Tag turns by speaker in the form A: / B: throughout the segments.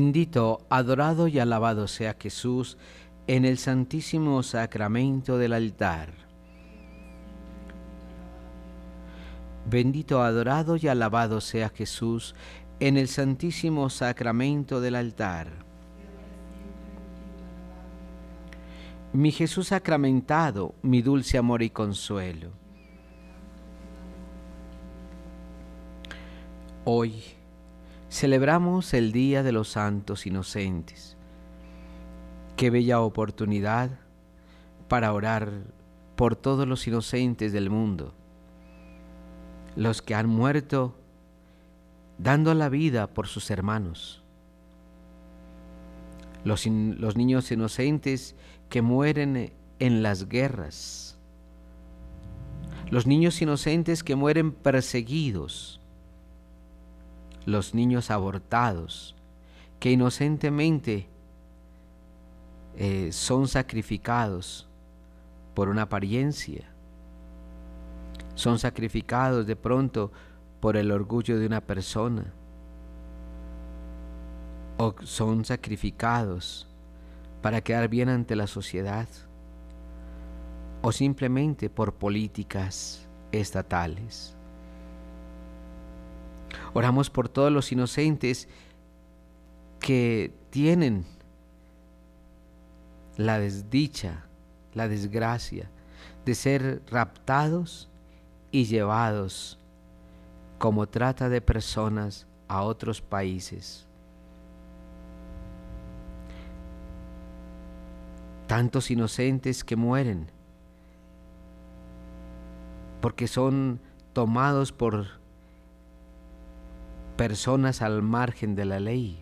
A: Bendito, adorado y alabado sea Jesús en el santísimo sacramento del altar. Bendito, adorado y alabado sea Jesús en el santísimo sacramento del altar. Mi Jesús sacramentado, mi dulce amor y consuelo. Hoy celebramos el Día de los Santos Inocentes. Qué bella oportunidad para orar por todos los inocentes del mundo, los que han muerto dando la vida por sus hermanos, los, los niños inocentes que mueren en las guerras, los niños inocentes que mueren perseguidos, los niños abortados, que inocentemente eh, son sacrificados por una apariencia, son sacrificados de pronto por el orgullo de una persona, o son sacrificados para quedar bien ante la sociedad, o simplemente por políticas estatales. Oramos por todos los inocentes que tienen la desdicha, la desgracia de ser raptados y llevados como trata de personas a otros países. Tantos inocentes que mueren porque son tomados por personas al margen de la ley,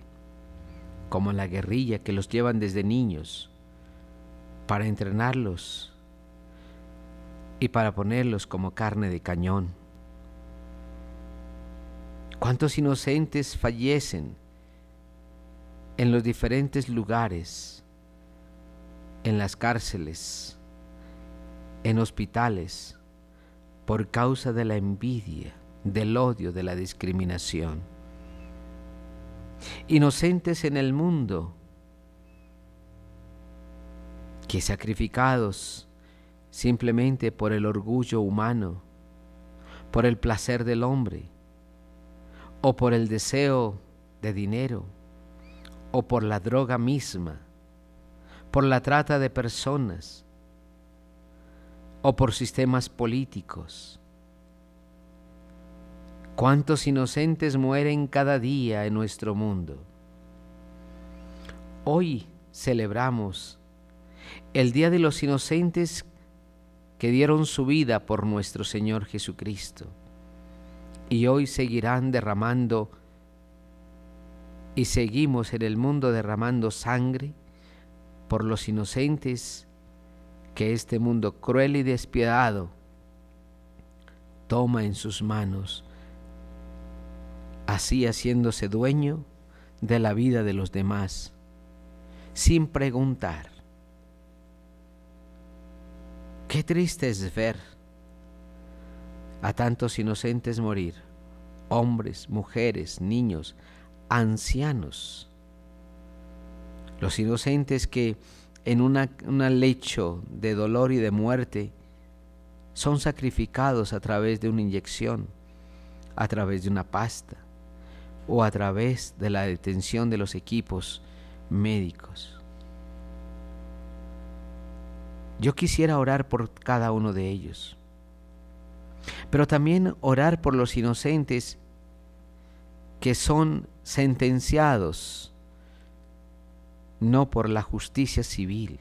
A: como la guerrilla que los llevan desde niños para entrenarlos y para ponerlos como carne de cañón. ¿Cuántos inocentes fallecen en los diferentes lugares, en las cárceles, en hospitales, por causa de la envidia, del odio, de la discriminación? Inocentes en el mundo, que sacrificados simplemente por el orgullo humano, por el placer del hombre, o por el deseo de dinero, o por la droga misma, por la trata de personas, o por sistemas políticos. ¿Cuántos inocentes mueren cada día en nuestro mundo? Hoy celebramos el Día de los Inocentes que dieron su vida por nuestro Señor Jesucristo y hoy seguirán derramando y seguimos en el mundo derramando sangre por los inocentes que este mundo cruel y despiadado toma en sus manos, así haciéndose dueño de la vida de los demás, sin preguntar. Qué triste es ver a tantos inocentes morir, hombres, mujeres, niños, ancianos, los inocentes que en un lecho de dolor y de muerte son sacrificados a través de una inyección, a través de una pasta o a través de la detención de los equipos médicos. Yo quisiera orar por cada uno de ellos, pero también orar por los inocentes que son sentenciados no por la justicia civil,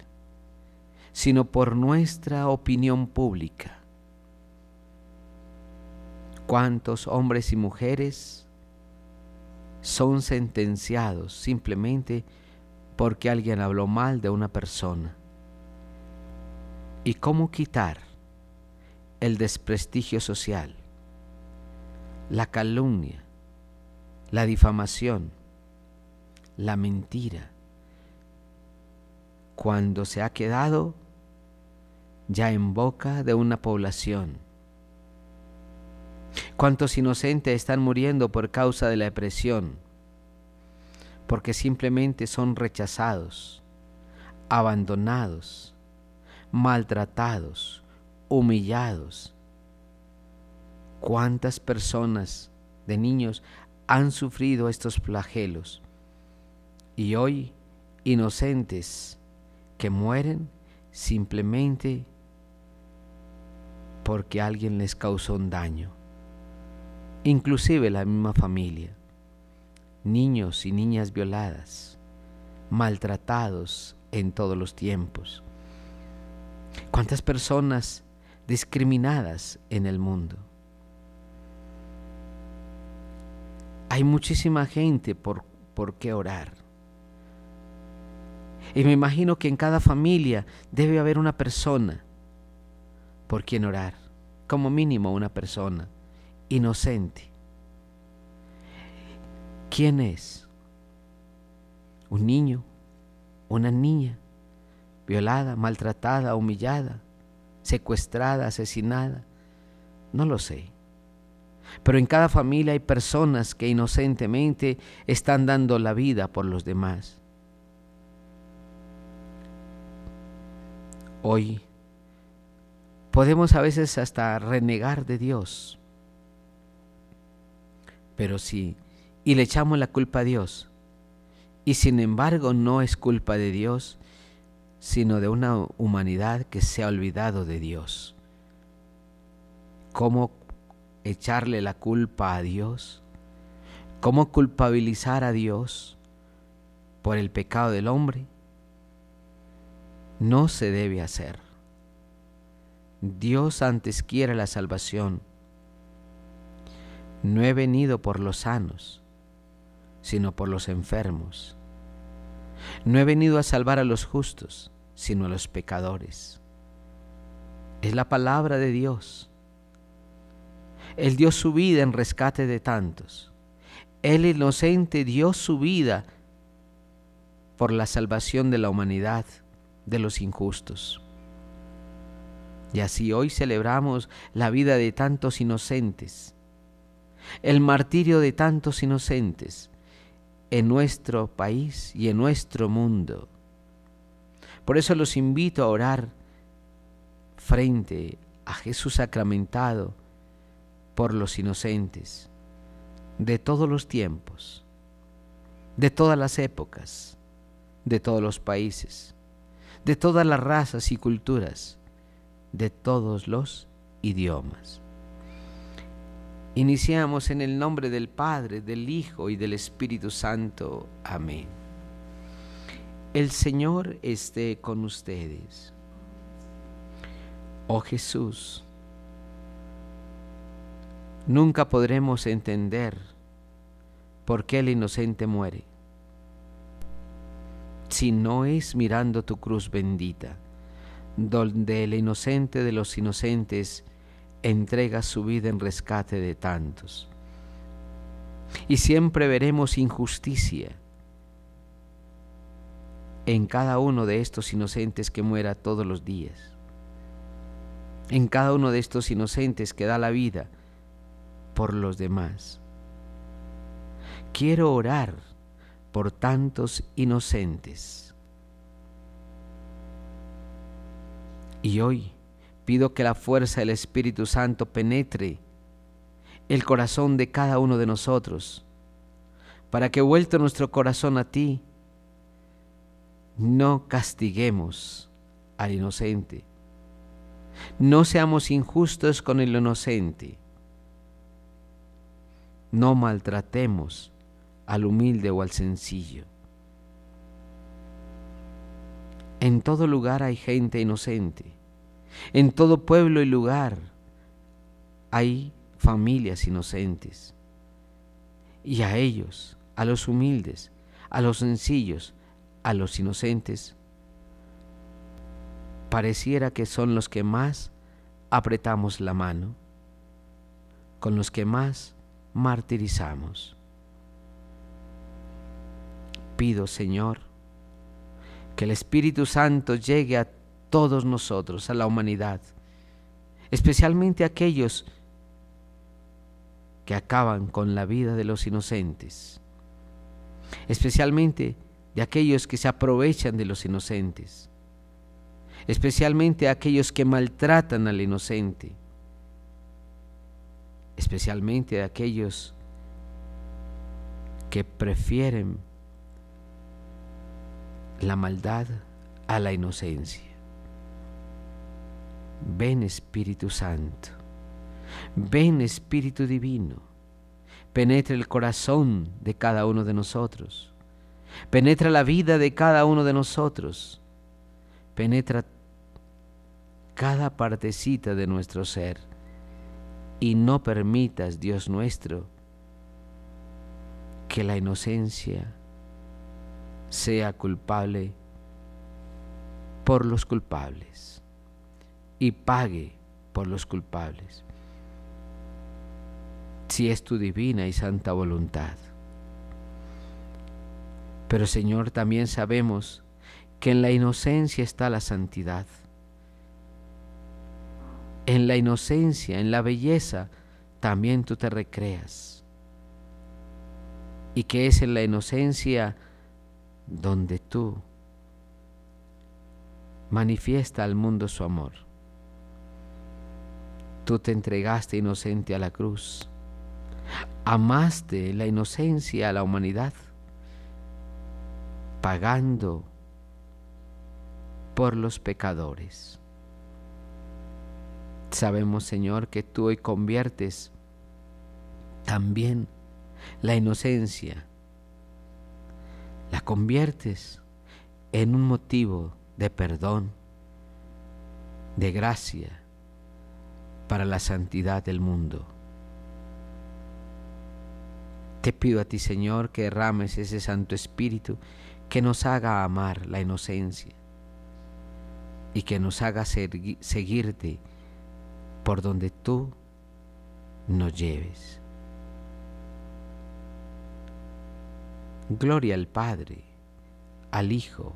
A: sino por nuestra opinión pública. ¿Cuántos hombres y mujeres son sentenciados simplemente porque alguien habló mal de una persona? y cómo quitar el desprestigio social, la calumnia, la difamación, la mentira, cuando se ha quedado ya en boca de una población. ¿Cuántos inocentes están muriendo por causa de la depresión? Porque simplemente son rechazados, abandonados, maltratados, humillados. ¿Cuántas personas de niños han sufrido estos flagelos? Y hoy inocentes que mueren simplemente porque alguien les causó un daño. Inclusive la misma familia. Niños y niñas violadas, maltratados en todos los tiempos. ¿Cuántas personas discriminadas en el mundo? Hay muchísima gente por, por qué orar. Y me imagino que en cada familia debe haber una persona por quien orar, como mínimo una persona inocente. ¿Quién es? ¿Un niño? ¿Una niña? violada, maltratada, humillada, secuestrada, asesinada. No lo sé. Pero en cada familia hay personas que inocentemente están dando la vida por los demás. Hoy podemos a veces hasta renegar de Dios. Pero sí, y le echamos la culpa a Dios. Y sin embargo no es culpa de Dios, sino de una humanidad que se ha olvidado de Dios. ¿Cómo echarle la culpa a Dios? ¿Cómo culpabilizar a Dios por el pecado del hombre? No se debe hacer. Dios antes quiere la salvación. No he venido por los sanos, sino por los enfermos. No he venido a salvar a los justos, sino a los pecadores. Es la palabra de Dios. Él dio su vida en rescate de tantos. El inocente dio su vida por la salvación de la humanidad, de los injustos. Y así hoy celebramos la vida de tantos inocentes, el martirio de tantos inocentes, en nuestro país y en nuestro mundo. Por eso los invito a orar frente a Jesús sacramentado por los inocentes de todos los tiempos, de todas las épocas, de todos los países, de todas las razas y culturas, de todos los idiomas. Iniciamos en el nombre del Padre, del Hijo y del Espíritu Santo. Amén. El Señor esté con ustedes. Oh Jesús, nunca podremos entender por qué el inocente muere si no es mirando tu cruz bendita, donde el inocente de los inocentes entrega su vida en rescate de tantos. Y siempre veremos injusticia en cada uno de estos inocentes que muera todos los días, en cada uno de estos inocentes que da la vida por los demás. Quiero orar por tantos inocentes. Y hoy pido que la fuerza del Espíritu Santo penetre el corazón de cada uno de nosotros, para que vuelto nuestro corazón a ti, no castiguemos al inocente, no seamos injustos con el inocente, no maltratemos al humilde o al sencillo. En todo lugar hay gente inocente en todo pueblo y lugar hay familias inocentes. Y a ellos, a los humildes, a los sencillos, a los inocentes, pareciera que son los que más apretamos la mano, con los que más martirizamos. Pido, Señor, que el Espíritu Santo llegue a todos nosotros, a la humanidad, especialmente aquellos que acaban con la vida de los inocentes, especialmente de aquellos que se aprovechan de los inocentes, especialmente aquellos que maltratan al inocente, especialmente de aquellos que prefieren la maldad a la inocencia. Ven Espíritu Santo, ven Espíritu Divino, penetra el corazón de cada uno de nosotros, penetra la vida de cada uno de nosotros, penetra cada partecita de nuestro ser. Y no permitas, Dios nuestro, que la inocencia sea culpable por los culpables y pague por los culpables, si es tu divina y santa voluntad. Pero Señor, también sabemos que en la inocencia está la santidad. En la inocencia, en la belleza, también tú te recreas. Y que es en la inocencia donde tú manifiesta al mundo su amor. Tú te entregaste inocente a la cruz. Amaste la inocencia a la humanidad, pagando por los pecadores. Sabemos, Señor, que tú hoy conviertes también la inocencia, la conviertes en un motivo de perdón, de gracia, para la santidad del mundo. Te pido a ti, Señor, que derrames ese Santo Espíritu que nos haga amar la inocencia y que nos haga seguirte por donde tú nos lleves. Gloria al Padre, al Hijo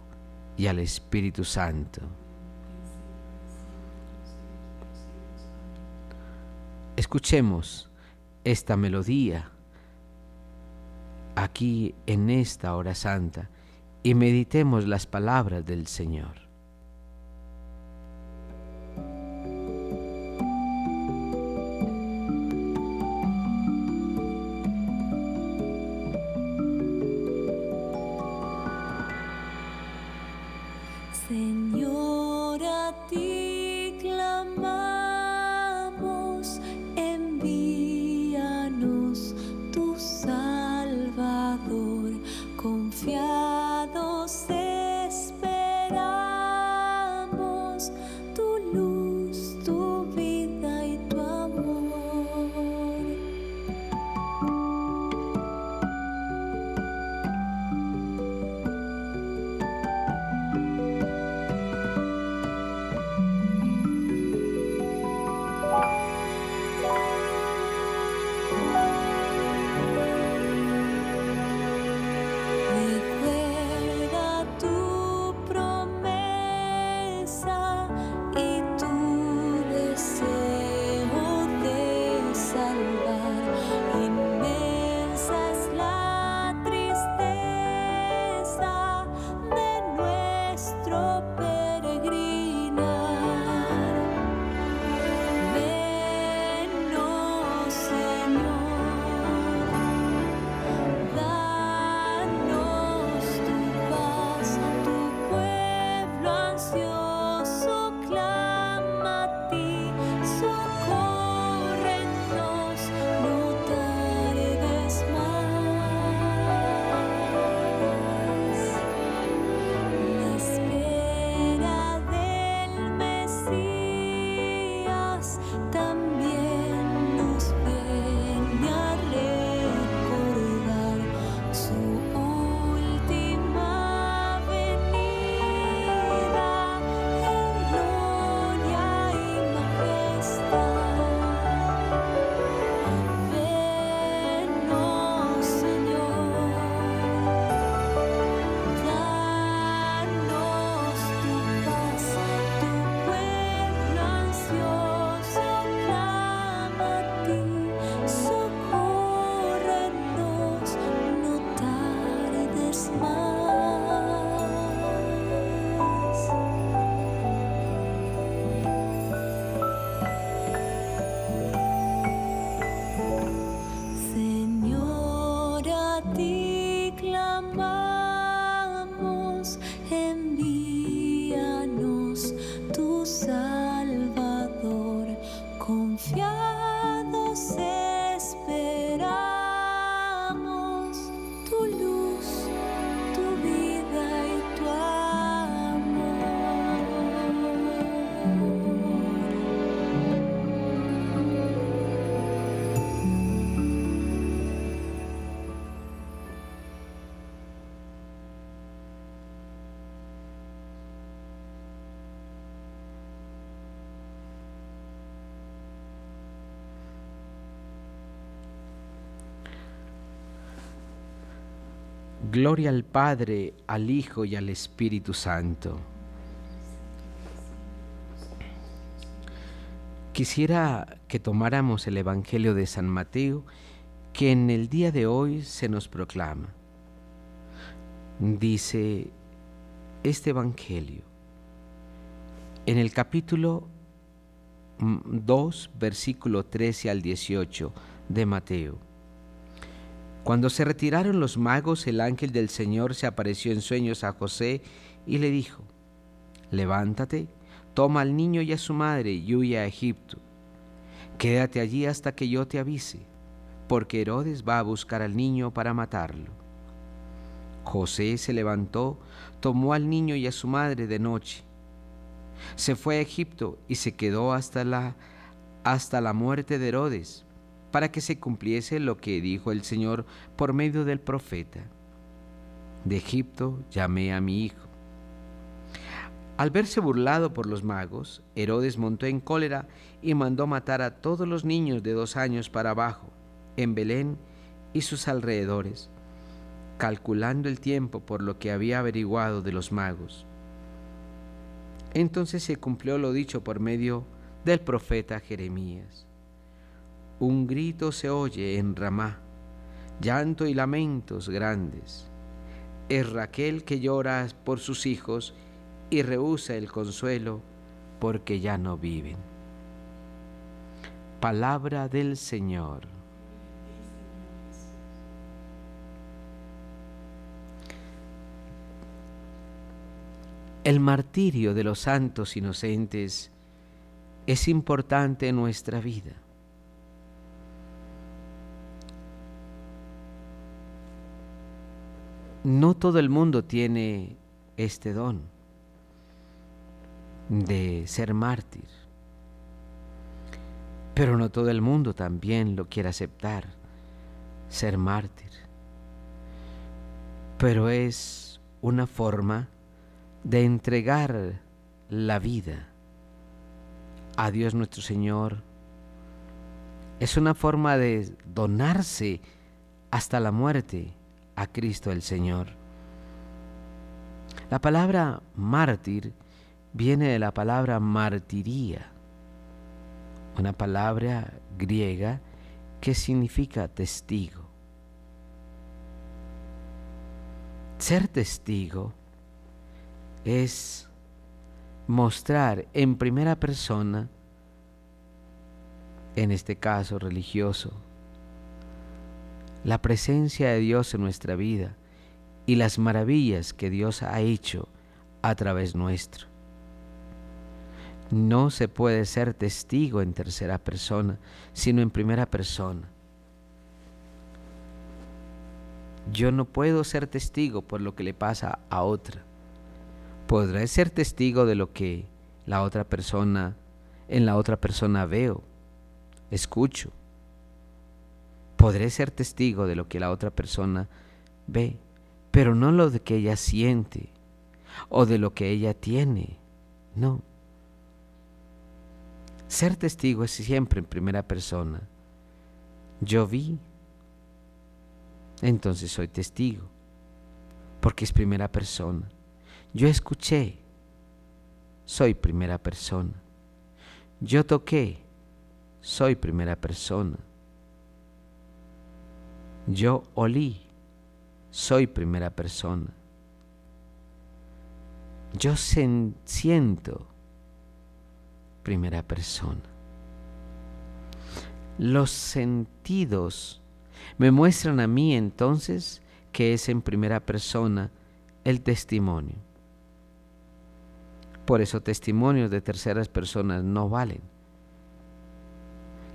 A: y al Espíritu Santo Escuchemos esta melodía aquí en esta hora santa y meditemos las palabras del Señor. Gloria al Padre, al Hijo y al Espíritu Santo. Quisiera que tomáramos el Evangelio de San Mateo que en el día de hoy se nos proclama. Dice este Evangelio en el capítulo 2, versículo 13 al 18 de Mateo. Cuando se retiraron los magos, el ángel del Señor se apareció en sueños a José y le dijo, levántate, toma al niño y a su madre y huye a Egipto. Quédate allí hasta que yo te avise, porque Herodes va a buscar al niño para matarlo. José se levantó, tomó al niño y a su madre de noche. Se fue a Egipto y se quedó hasta la, hasta la muerte de Herodes para que se cumpliese lo que dijo el Señor por medio del profeta. De Egipto llamé a mi hijo. Al verse burlado por los magos, Herodes montó en cólera y mandó matar a todos los niños de dos años para abajo, en Belén y sus alrededores, calculando el tiempo por lo que había averiguado de los magos. Entonces se cumplió lo dicho por medio del profeta Jeremías un grito se oye en Ramá, llanto y lamentos grandes. Es Raquel que llora por sus hijos y rehúsa el consuelo porque ya no viven. Palabra del Señor. El martirio de los santos inocentes es importante en nuestra vida. No todo el mundo tiene este don de ser mártir, pero no todo el mundo también lo quiere aceptar, ser mártir. Pero es una forma de entregar la vida a Dios nuestro Señor. Es una forma de donarse hasta la muerte a Cristo el Señor. La palabra mártir viene de la palabra martiría, una palabra griega que significa testigo. Ser testigo es mostrar en primera persona, en este caso religioso, la presencia de Dios en nuestra vida y las maravillas que Dios ha hecho a través nuestro. No se puede ser testigo en tercera persona, sino en primera persona. Yo no puedo ser testigo por lo que le pasa a otra. Podré ser testigo de lo que la otra persona, en la otra persona veo, escucho, podré ser testigo de lo que la otra persona ve, pero no lo de que ella siente o de lo que ella tiene. No. Ser testigo es siempre en primera persona. Yo vi, entonces soy testigo, porque es primera persona. Yo escuché, soy primera persona. Yo toqué, soy primera persona. Yo olí, soy primera persona. Yo siento, primera persona. Los sentidos me muestran a mí entonces que es en primera persona el testimonio. Por eso testimonios de terceras personas no valen.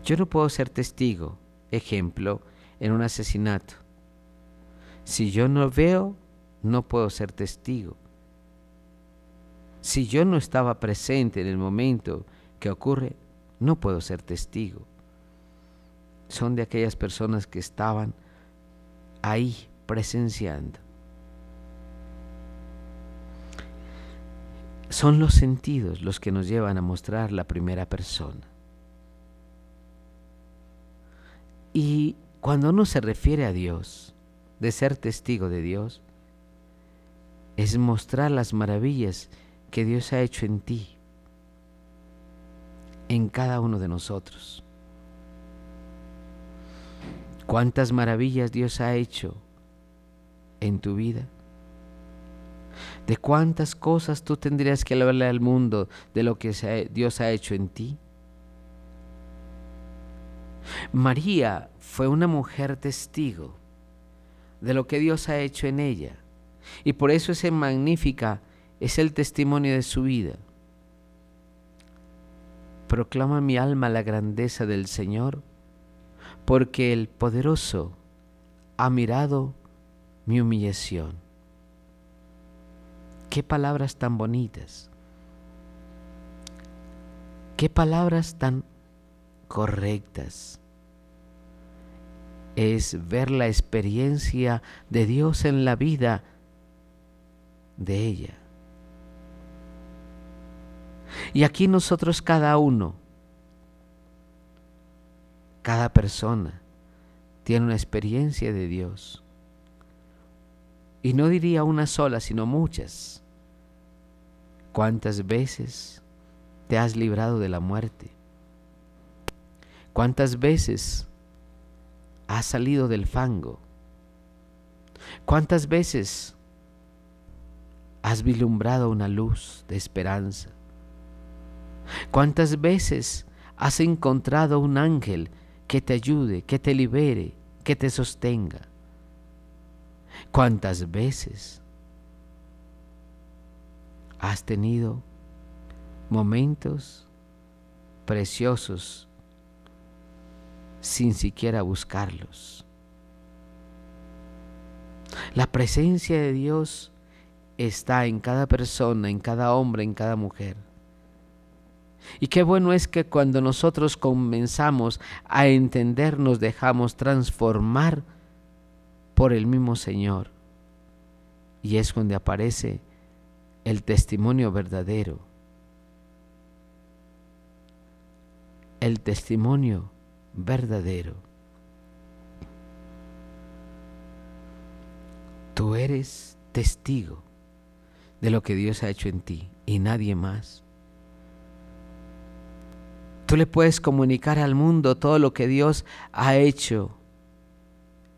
A: Yo no puedo ser testigo, ejemplo, en un asesinato. Si yo no veo, no puedo ser testigo. Si yo no estaba presente en el momento que ocurre, no puedo ser testigo. Son de aquellas personas que estaban ahí presenciando. Son los sentidos los que nos llevan a mostrar la primera persona. Y cuando uno se refiere a Dios, de ser testigo de Dios, es mostrar las maravillas que Dios ha hecho en ti, en cada uno de nosotros. ¿Cuántas maravillas Dios ha hecho en tu vida? ¿De cuántas cosas tú tendrías que hablarle al mundo de lo que Dios ha hecho en ti? María fue una mujer testigo de lo que Dios ha hecho en ella. Y por eso ese magnífica es el testimonio de su vida. Proclama mi alma la grandeza del Señor, porque el poderoso ha mirado mi humillación. Qué palabras tan bonitas. Qué palabras tan correctas. Es ver la experiencia de Dios en la vida de ella. Y aquí nosotros cada uno, cada persona, tiene una experiencia de Dios. Y no diría una sola, sino muchas. ¿Cuántas veces te has librado de la muerte? ¿Cuántas veces has salido del fango? ¿Cuántas veces has vislumbrado una luz de esperanza? ¿Cuántas veces has encontrado un ángel que te ayude, que te libere, que te sostenga? ¿Cuántas veces has tenido momentos preciosos sin siquiera buscarlos. La presencia de Dios está en cada persona, en cada hombre, en cada mujer. Y qué bueno es que cuando nosotros comenzamos a entender, nos dejamos transformar por el mismo Señor. Y es donde aparece el testimonio verdadero. El testimonio verdadero. Tú eres testigo de lo que Dios ha hecho en ti y nadie más. Tú le puedes comunicar al mundo todo lo que Dios ha hecho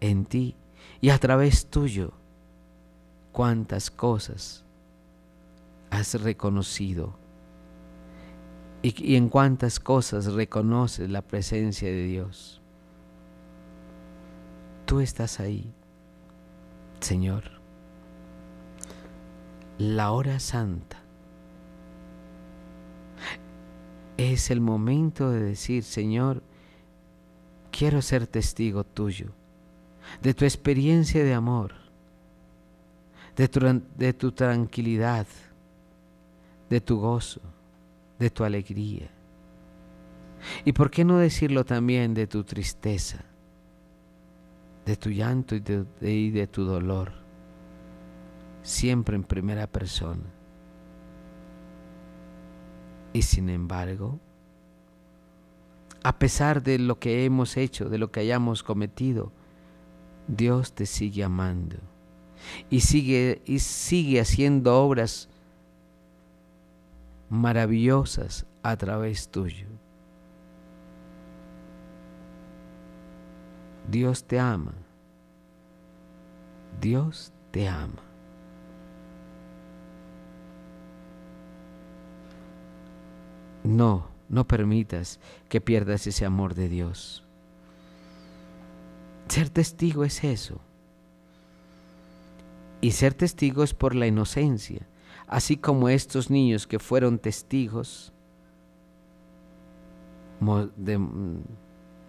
A: en ti y a través tuyo. Cuántas cosas has reconocido y, en cuántas cosas reconoces la presencia de Dios. Tú estás ahí, Señor. La hora santa es el momento de decir, Señor, quiero ser testigo tuyo, de tu experiencia de amor, de tu, de tu tranquilidad, de tu gozo, de tu alegría. Y por qué no decirlo también de tu tristeza, de tu llanto y de, tu dolor, siempre en primera persona. Y sin embargo, a pesar de lo que hemos hecho, de lo que hayamos cometido, Dios te sigue amando y sigue, y sigue haciendo obras maravillosas a través tuyo. Dios te ama. Dios te ama. No, no permitas que pierdas ese amor de Dios. Ser testigo es eso. Y ser testigo es por la inocencia, así como estos niños que fueron testigos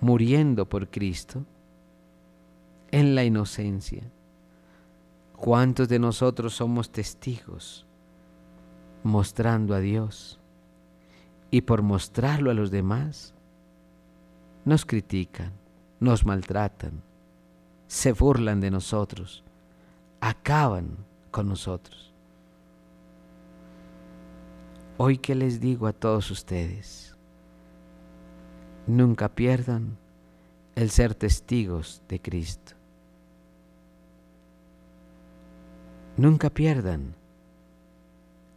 A: muriendo por Cristo en la inocencia. ¿Cuántos de nosotros somos testigos mostrando a Dios? y por mostrarlo a los demás, nos critican, nos maltratan, se burlan de nosotros, acaban con nosotros. Hoy que les digo a todos ustedes, nunca pierdan el ser testigos de Cristo. Nunca pierdan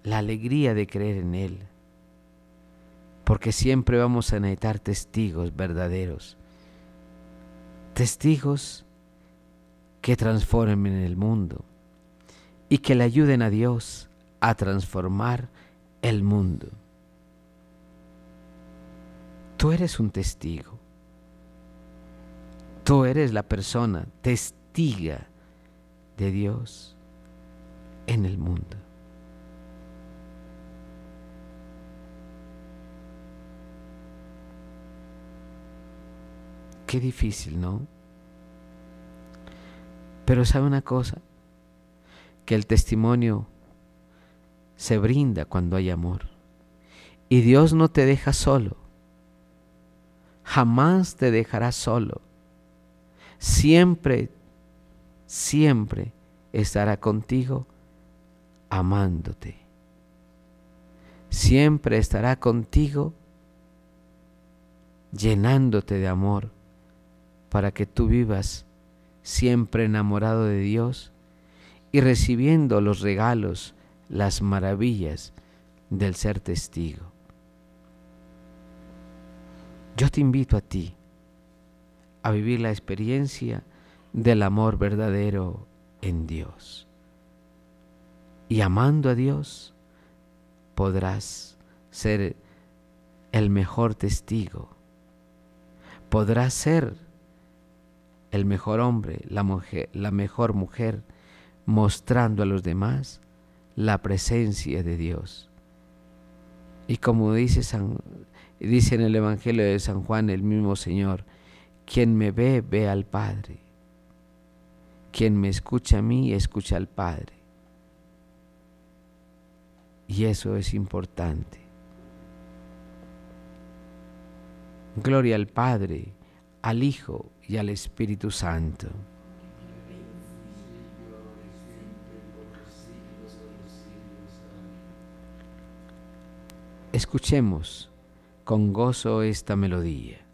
A: la alegría de creer en Él porque siempre vamos a necesitar testigos verdaderos, testigos que transformen el mundo y que le ayuden a Dios a transformar el mundo. Tú eres un testigo. Tú eres la persona testiga de Dios en el mundo. Qué difícil, ¿no? Pero sabe una cosa, que el testimonio se brinda cuando hay amor. Y Dios no te deja solo. Jamás te dejará solo. Siempre, siempre estará contigo amándote. Siempre estará contigo llenándote de amor para que tú vivas siempre enamorado de Dios y recibiendo los regalos, las maravillas del ser testigo. Yo te invito a ti a vivir la experiencia del amor verdadero en Dios. Y amando a Dios podrás ser el mejor testigo. Podrás ser el mejor hombre, la, mejor mujer, mostrando a los demás la presencia de Dios. Y como dice, San, dice en el Evangelio de San Juan el mismo Señor, quien me ve, ve al Padre.
B: Quien me escucha a mí, escucha al Padre. Y eso es importante. Gloria al Padre, al Hijo y al Espíritu Santo. Escuchemos con gozo esta melodía.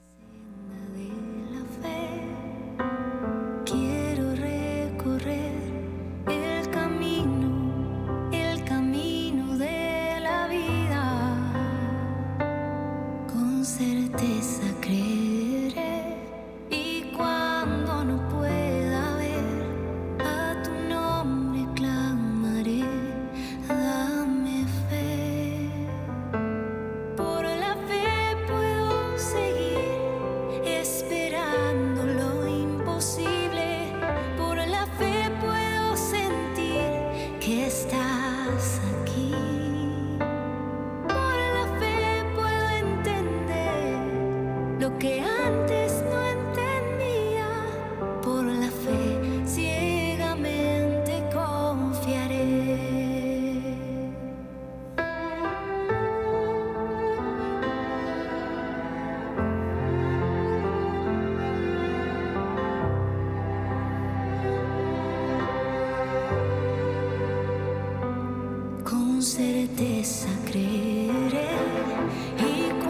B: con certeza creeré y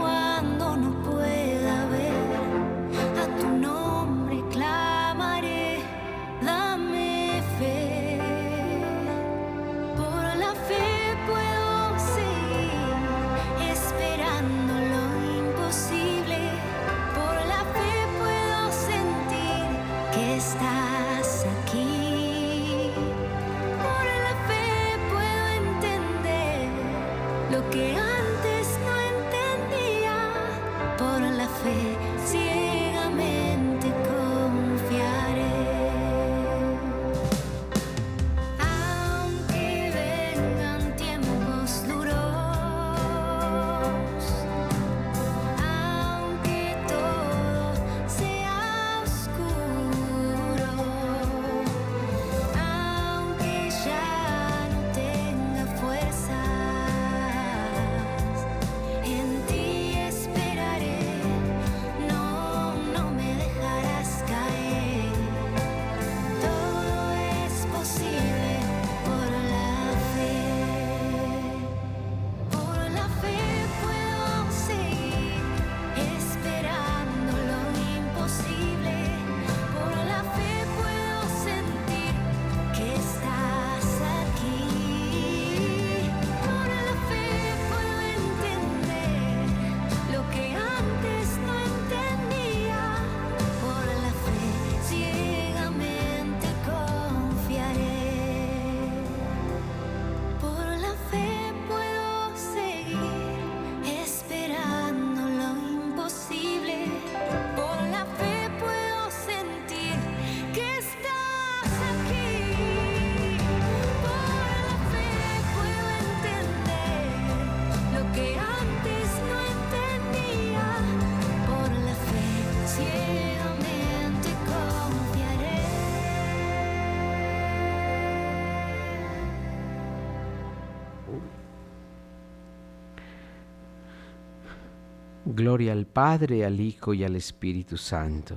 B: Gloria al Padre, al Hijo y al Espíritu Santo.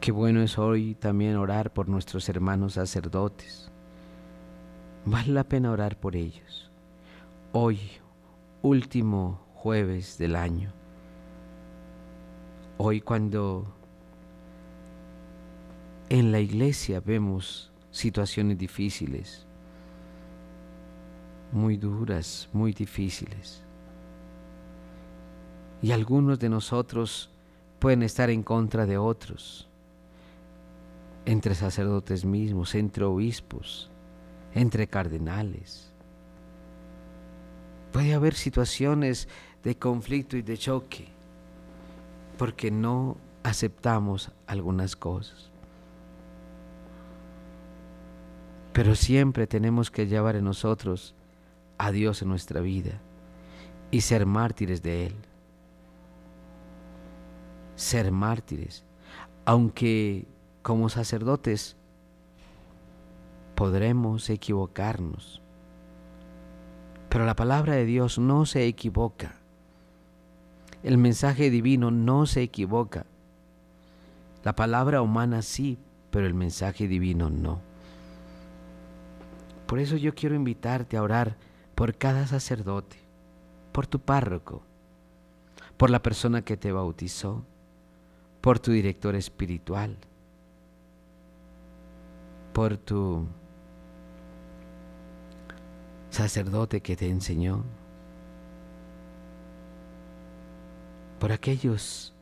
B: Qué bueno es hoy también orar por nuestros hermanos sacerdotes. Vale la pena orar por ellos. Hoy, último jueves del año. Hoy cuando en la iglesia vemos situaciones difíciles, muy duras, muy difíciles. Y algunos de nosotros pueden estar en contra de otros, entre sacerdotes mismos, entre obispos, entre cardenales. Puede haber situaciones de conflicto y de choque porque no aceptamos algunas cosas. Pero siempre tenemos que llevar en nosotros a Dios en nuestra vida y ser mártires de Él.
A: ser mártires, aunque como sacerdotes podremos equivocarnos. Pero la palabra de Dios no se equivoca. El mensaje divino no se equivoca. La palabra humana sí, pero el mensaje divino no. Por eso yo quiero invitarte a orar por cada sacerdote, por tu párroco, por la persona que te bautizó, por tu director espiritual, por tu sacerdote que te enseñó, por aquellos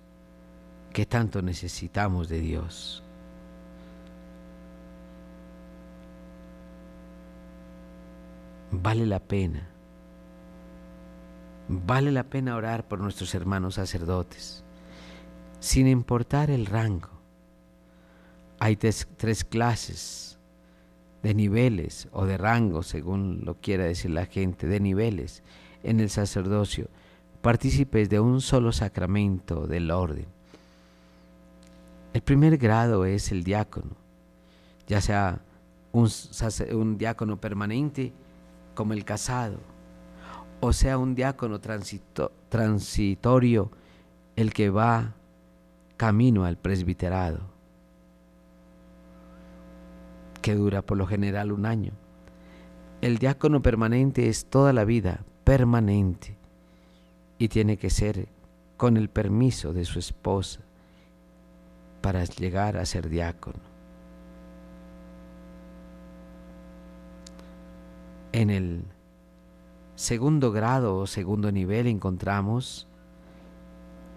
A: que tanto necesitamos de Dios. Vale la pena, vale la pena orar por nuestros hermanos sacerdotes, sin importar el rango. Hay tres, clases de niveles o de rangos, según lo quiera decir la gente, de niveles en el sacerdocio, partícipes de un solo sacramento del orden. El primer grado es el diácono, ya sea un diácono permanente como el casado, o sea un diácono transitorio, el que va camino al presbiterado, que dura por lo general un año. El diácono permanente es toda la vida, permanente, y tiene que ser con el permiso de su esposa para llegar a ser diácono. En el segundo grado o segundo nivel encontramos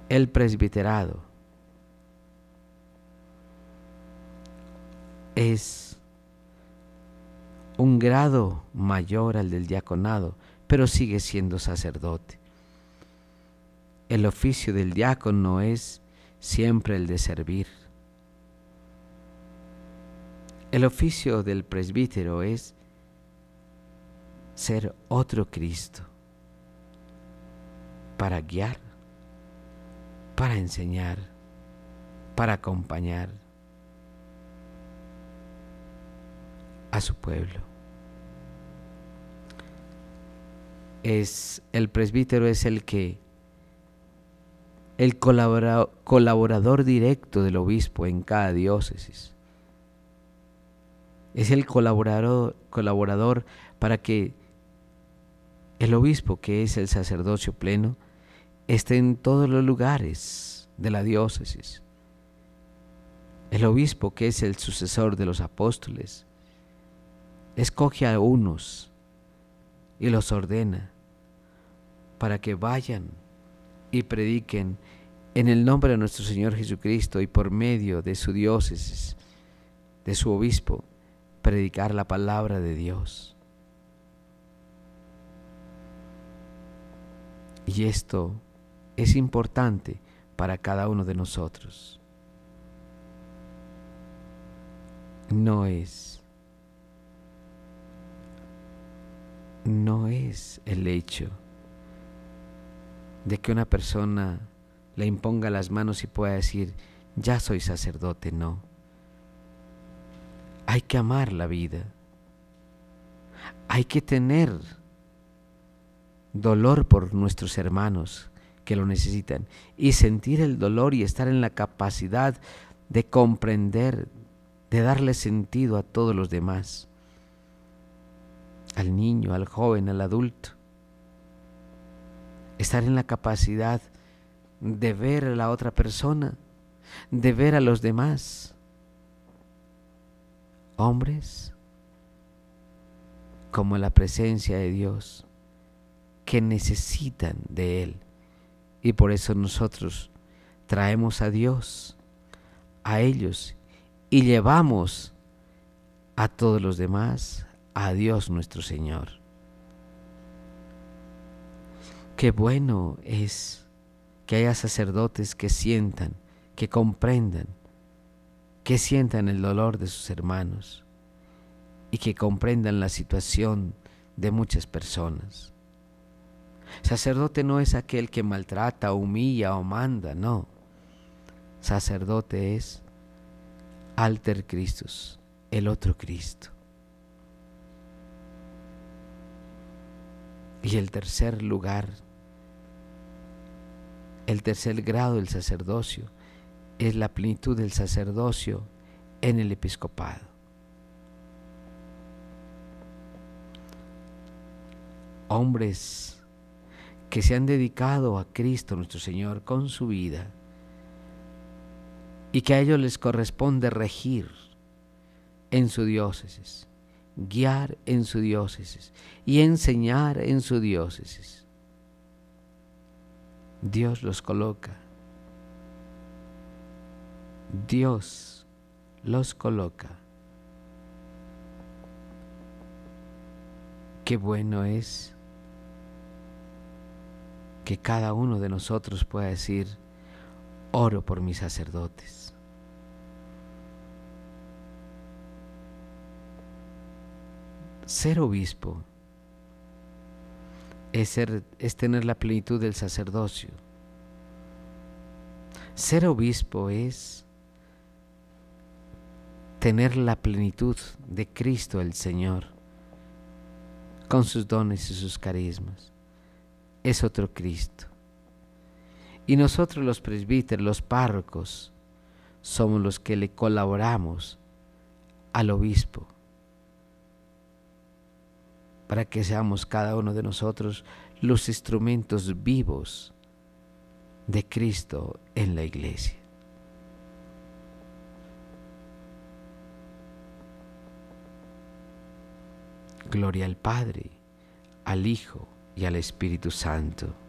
A: el presbiterado. Es un grado mayor al del diaconado, pero sigue siendo sacerdote. El oficio del diácono es siempre el de servir. El oficio del presbítero es ser otro Cristo para guiar, para enseñar, para acompañar a su pueblo. Es el presbítero es el que el colaborador directo del obispo en cada diócesis. Es el colaborador, colaborador para que el obispo, que es el sacerdocio pleno, esté en todos los lugares de la diócesis. El obispo, que es el sucesor de los apóstoles, escoge a unos y los ordena para que vayan y prediquen en el nombre de nuestro Señor Jesucristo y por medio de su diócesis, de su obispo, predicar la palabra de Dios. Y esto es importante para cada uno de nosotros. No es, no es el hecho de que una persona le imponga las manos y pueda decir, ya soy sacerdote, no. Hay que amar la vida. Hay que tener dolor por nuestros hermanos que lo necesitan y sentir el dolor y estar en la capacidad de comprender, de darle sentido a todos los demás, al niño, al joven, al adulto. Estar en la capacidad de ver a la otra persona, de ver a los demás. Hombres como la presencia de Dios que necesitan de Él. Y por eso nosotros traemos a Dios, a ellos, y llevamos a todos los demás a Dios nuestro Señor. Qué bueno es que haya sacerdotes que sientan, que comprendan, que sientan el dolor de sus hermanos y que comprendan la situación de muchas personas. Sacerdote no es aquel que maltrata, humilla o manda, no. sacerdote es alter Christus, el otro Cristo. Y el tercer lugar, el tercer grado del sacerdocio, es la plenitud del sacerdocio en el episcopado. Hombres que se han dedicado a Cristo nuestro Señor con su vida y que a ellos les corresponde regir en su diócesis guiar en su diócesis y enseñar en su diócesis. Dios los coloca. Dios los coloca. Qué bueno es que cada uno de nosotros pueda decir, oro por mis sacerdotes. Ser obispo es, ser, es tener la plenitud del sacerdocio. Ser obispo es tener la plenitud de Cristo el Señor, con sus dones y sus carismas. Es otro Cristo. Y nosotros los presbíteros, los párrocos, somos los que le colaboramos al obispo para que seamos cada uno de nosotros los instrumentos vivos de Cristo en la iglesia. Gloria al Padre, al Hijo y al Espíritu Santo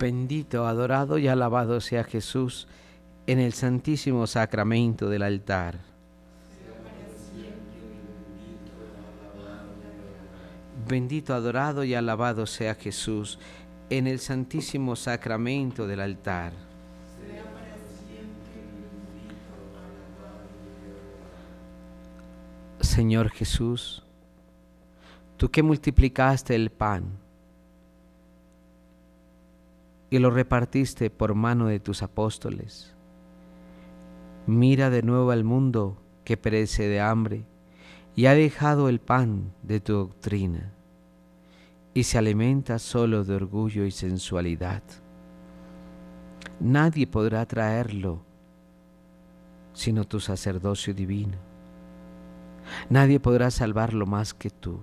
A: Bendito, adorado y alabado sea Jesús en el santísimo sacramento del altar. Bendito, adorado y alabado sea Jesús en el santísimo sacramento del altar. Señor Jesús, tú que multiplicaste el pan y lo repartiste por mano de tus apóstoles, mira de nuevo al mundo que perece de hambre y ha dejado el pan de tu doctrina y se alimenta solo de orgullo y sensualidad. Nadie podrá traerlo sino tu sacerdocio divino. Nadie podrá salvarlo más que tú.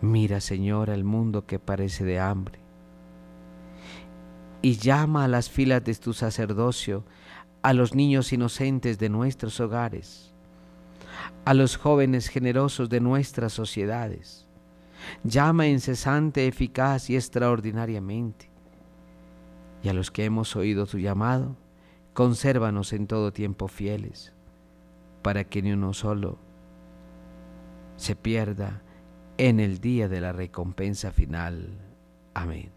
A: Mira, Señor, al mundo que parece de hambre y llama a las filas de tu sacerdocio a los niños inocentes de nuestros hogares, a los jóvenes generosos de nuestras sociedades. Llama incesante, eficaz y extraordinariamente. Y a los que hemos oído tu llamado, consérvanos en todo tiempo fieles, para que ni uno solo se pierda en el día de la recompensa final. Amén.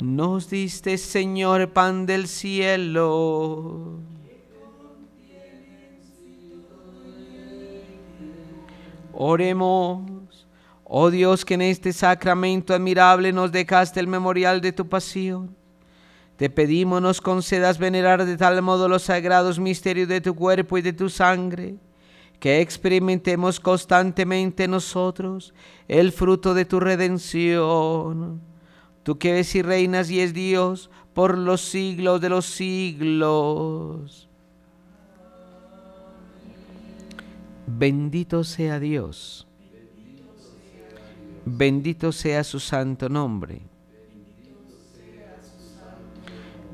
A: Nos diste, Señor, pan del cielo. Oremos, oh Dios, que en este sacramento admirable nos dejaste el memorial de tu pasión. Te pedimos nos concedas venerar de tal modo los sagrados misterios de tu cuerpo y de tu sangre, que experimentemos constantemente nosotros el fruto de tu redención tú que ves y reinas y es Dios por los siglos de los siglos. Bendito sea Dios. Bendito sea su santo nombre.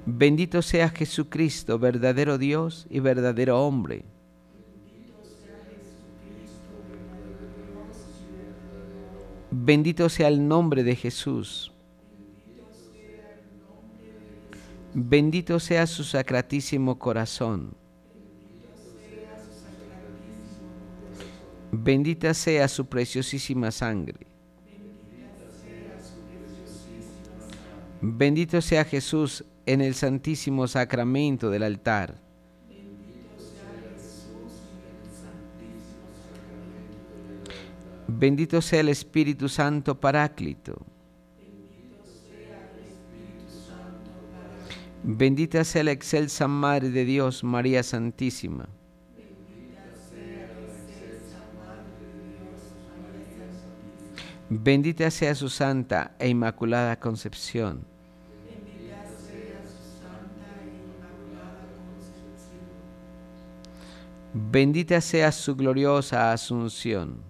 A: Bendito sea Jesucristo, verdadero Dios y verdadero hombre. Bendito sea el nombre de Jesús. Bendito sea su sacratísimo corazón. Bendita sea su preciosísima sangre. Bendito sea Jesús en el santísimo sacramento del altar. Bendito sea el Espíritu Santo Paráclito. Bendita sea la excelsa Madre de Dios, María Santísima. Bendita sea su santa e inmaculada concepción. Bendita sea su gloriosa asunción.